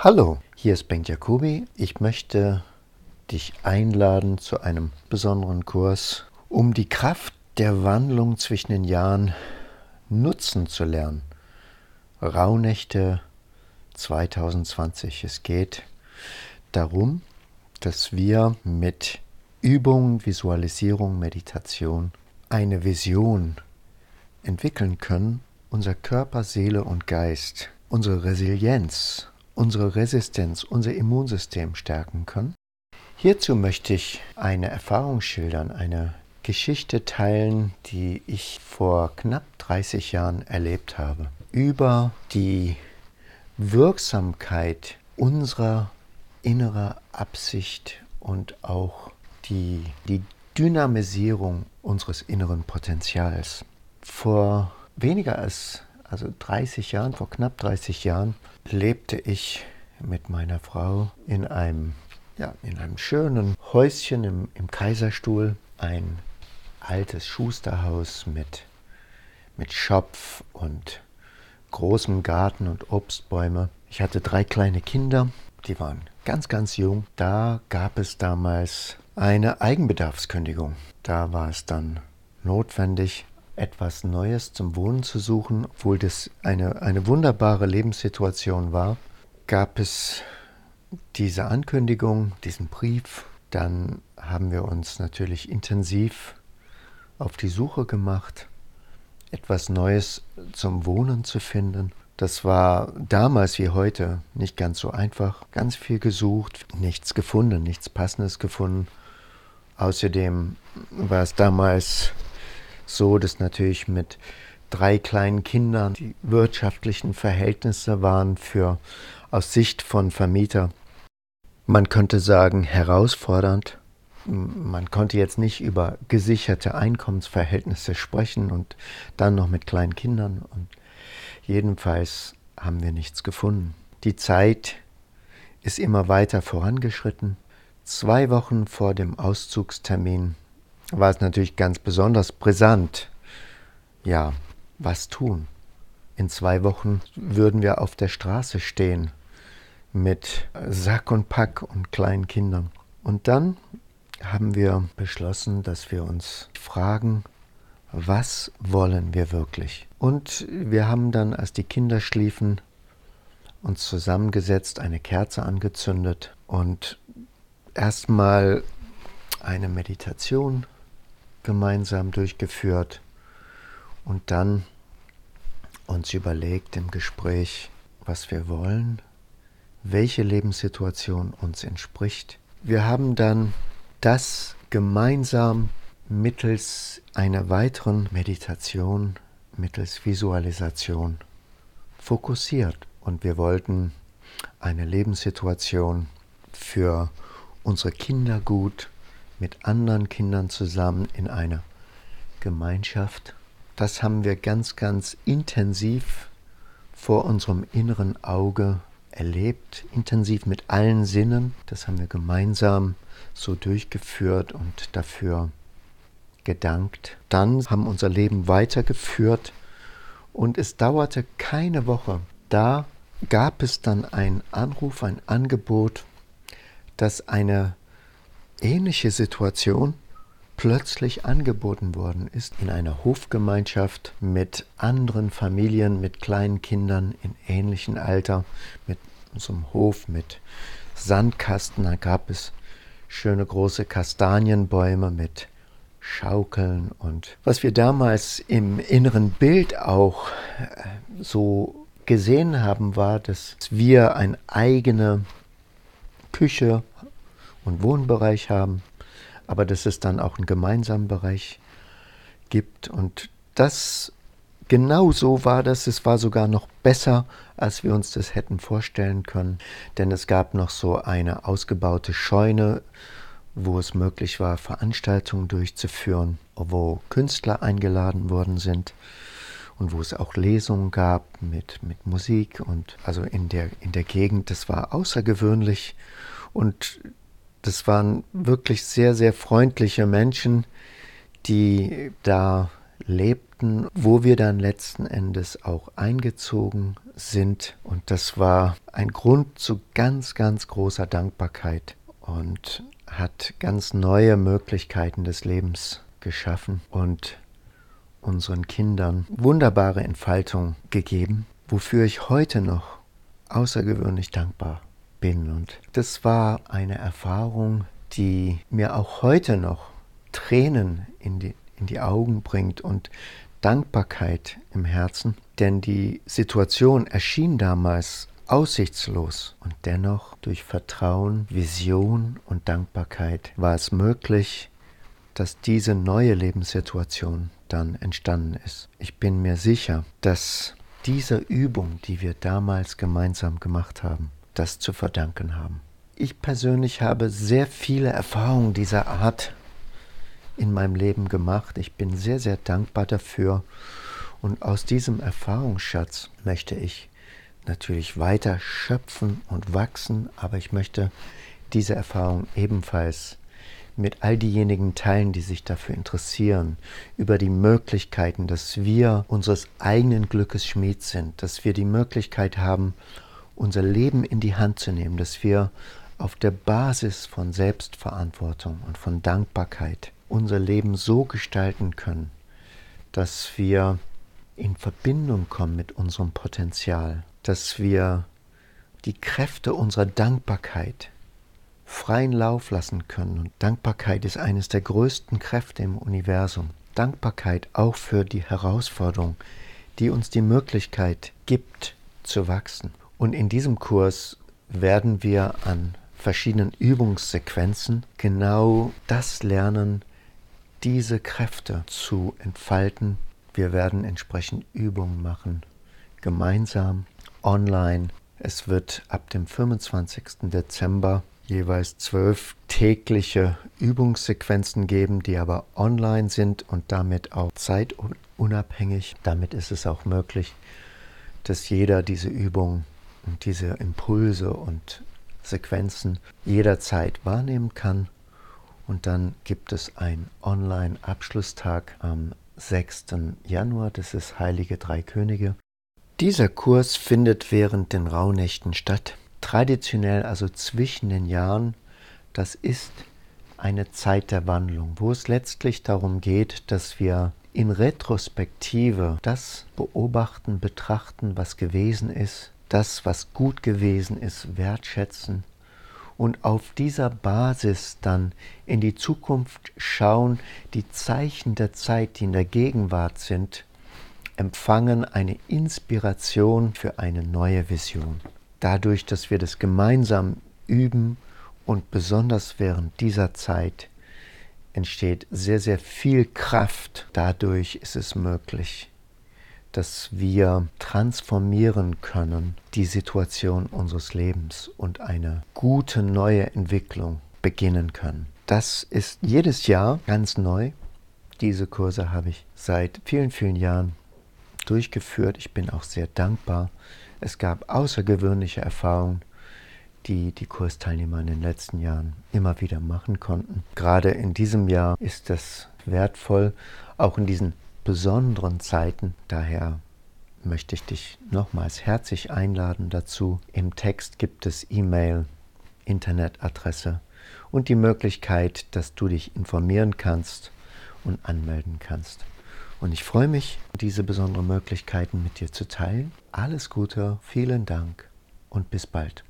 Hallo, hier ist Bengt Jacobi. Ich möchte dich einladen zu einem besonderen Kurs, um die Kraft der Wandlung zwischen den Jahren nutzen zu lernen. Rauhnächte 2020. Es geht darum, dass wir mit Übung, Visualisierung, Meditation eine Vision entwickeln können, unser Körper, Seele und Geist, unsere Resilienz, unsere Resistenz, unser Immunsystem stärken können. Hierzu möchte ich eine Erfahrung schildern, eine Geschichte teilen, die ich vor knapp 30 Jahren erlebt habe, über die Wirksamkeit unserer innerer Absicht und auch die, die Dynamisierung unseres inneren Potenzials. Vor weniger als also 30 Jahren, vor knapp 30 Jahren, lebte ich mit meiner Frau in einem, ja, in einem schönen Häuschen im, im Kaiserstuhl, ein altes Schusterhaus mit, mit Schopf und großem Garten und Obstbäume. Ich hatte drei kleine Kinder, die waren ganz, ganz jung. Da gab es damals eine Eigenbedarfskündigung. Da war es dann notwendig, etwas Neues zum Wohnen zu suchen, obwohl das eine, eine wunderbare Lebenssituation war, gab es diese Ankündigung, diesen Brief. Dann haben wir uns natürlich intensiv auf die Suche gemacht, etwas Neues zum Wohnen zu finden. Das war damals wie heute nicht ganz so einfach. Ganz viel gesucht, nichts gefunden, nichts Passendes gefunden. Außerdem war es damals so, dass natürlich mit drei kleinen Kindern die wirtschaftlichen Verhältnisse waren für aus Sicht von Vermieter, man könnte sagen, herausfordernd. Man konnte jetzt nicht über gesicherte Einkommensverhältnisse sprechen und dann noch mit kleinen Kindern. Und jedenfalls haben wir nichts gefunden. Die Zeit ist immer weiter vorangeschritten. Zwei Wochen vor dem Auszugstermin war es natürlich ganz besonders brisant. Ja, was tun? In zwei Wochen würden wir auf der Straße stehen mit Sack und Pack und kleinen Kindern. Und dann haben wir beschlossen, dass wir uns fragen, was wollen wir wirklich? Und wir haben dann, als die Kinder schliefen, uns zusammengesetzt, eine Kerze angezündet und erstmal eine Meditation gemeinsam durchgeführt und dann uns überlegt im Gespräch, was wir wollen, welche Lebenssituation uns entspricht. Wir haben dann das gemeinsam mittels einer weiteren Meditation, mittels Visualisation fokussiert und wir wollten eine Lebenssituation für unsere Kinder gut mit anderen Kindern zusammen in einer Gemeinschaft. Das haben wir ganz, ganz intensiv vor unserem inneren Auge erlebt, intensiv mit allen Sinnen. Das haben wir gemeinsam so durchgeführt und dafür gedankt. Dann haben unser Leben weitergeführt und es dauerte keine Woche. Da gab es dann einen Anruf, ein Angebot, dass eine ähnliche Situation plötzlich angeboten worden ist in einer Hofgemeinschaft mit anderen Familien, mit kleinen Kindern in ähnlichem Alter, mit unserem Hof, mit Sandkasten. Da gab es schöne große Kastanienbäume mit Schaukeln und was wir damals im inneren Bild auch äh, so gesehen haben, war, dass wir eine eigene Küche und Wohnbereich haben, aber dass es dann auch einen gemeinsamen Bereich gibt. Und das genau so war das. Es war sogar noch besser, als wir uns das hätten vorstellen können, denn es gab noch so eine ausgebaute Scheune, wo es möglich war, Veranstaltungen durchzuführen, wo Künstler eingeladen worden sind und wo es auch Lesungen gab mit, mit Musik und also in der, in der Gegend, das war außergewöhnlich und das waren wirklich sehr, sehr freundliche Menschen, die da lebten, wo wir dann letzten Endes auch eingezogen sind. Und das war ein Grund zu ganz, ganz großer Dankbarkeit und hat ganz neue Möglichkeiten des Lebens geschaffen und unseren Kindern wunderbare Entfaltung gegeben, wofür ich heute noch außergewöhnlich dankbar bin. Und das war eine Erfahrung, die mir auch heute noch Tränen in die, in die Augen bringt und Dankbarkeit im Herzen, denn die Situation erschien damals aussichtslos und dennoch durch Vertrauen, Vision und Dankbarkeit war es möglich, dass diese neue Lebenssituation dann entstanden ist. Ich bin mir sicher, dass diese Übung, die wir damals gemeinsam gemacht haben, das zu verdanken haben. Ich persönlich habe sehr viele Erfahrungen dieser Art in meinem Leben gemacht. Ich bin sehr, sehr dankbar dafür. Und aus diesem Erfahrungsschatz möchte ich natürlich weiter schöpfen und wachsen, aber ich möchte diese Erfahrung ebenfalls mit all diejenigen teilen, die sich dafür interessieren, über die Möglichkeiten, dass wir unseres eigenen Glückes Schmied sind, dass wir die Möglichkeit haben, unser Leben in die Hand zu nehmen, dass wir auf der Basis von Selbstverantwortung und von Dankbarkeit unser Leben so gestalten können, dass wir in Verbindung kommen mit unserem Potenzial, dass wir die Kräfte unserer Dankbarkeit freien Lauf lassen können. Und Dankbarkeit ist eines der größten Kräfte im Universum. Dankbarkeit auch für die Herausforderung, die uns die Möglichkeit gibt zu wachsen. Und in diesem Kurs werden wir an verschiedenen Übungssequenzen genau das lernen, diese Kräfte zu entfalten. Wir werden entsprechend Übungen machen, gemeinsam, online. Es wird ab dem 25. Dezember jeweils zwölf tägliche Übungssequenzen geben, die aber online sind und damit auch zeitunabhängig. Damit ist es auch möglich, dass jeder diese Übung und diese Impulse und Sequenzen jederzeit wahrnehmen kann und dann gibt es einen Online-Abschlusstag am 6. Januar, das ist Heilige Drei Könige. Dieser Kurs findet während den Rauhnächten statt. Traditionell also zwischen den Jahren. Das ist eine Zeit der Wandlung, wo es letztlich darum geht, dass wir in Retrospektive das beobachten, betrachten, was gewesen ist, das, was gut gewesen ist, wertschätzen und auf dieser Basis dann in die Zukunft schauen, die Zeichen der Zeit, die in der Gegenwart sind, empfangen eine Inspiration für eine neue Vision. Dadurch, dass wir das gemeinsam üben und besonders während dieser Zeit entsteht sehr, sehr viel Kraft. Dadurch ist es möglich, dass wir transformieren können die Situation unseres Lebens und eine gute neue Entwicklung beginnen können. Das ist jedes Jahr ganz neu. Diese Kurse habe ich seit vielen, vielen Jahren durchgeführt. Ich bin auch sehr dankbar. Es gab außergewöhnliche Erfahrungen, die die Kursteilnehmer in den letzten Jahren immer wieder machen konnten. Gerade in diesem Jahr ist das wertvoll, auch in diesen besonderen Zeiten. Daher möchte ich dich nochmals herzlich einladen dazu. Im Text gibt es E-Mail, Internetadresse und die Möglichkeit, dass du dich informieren kannst und anmelden kannst. Und ich freue mich, diese besonderen Möglichkeiten mit dir zu teilen. Alles Gute, vielen Dank und bis bald.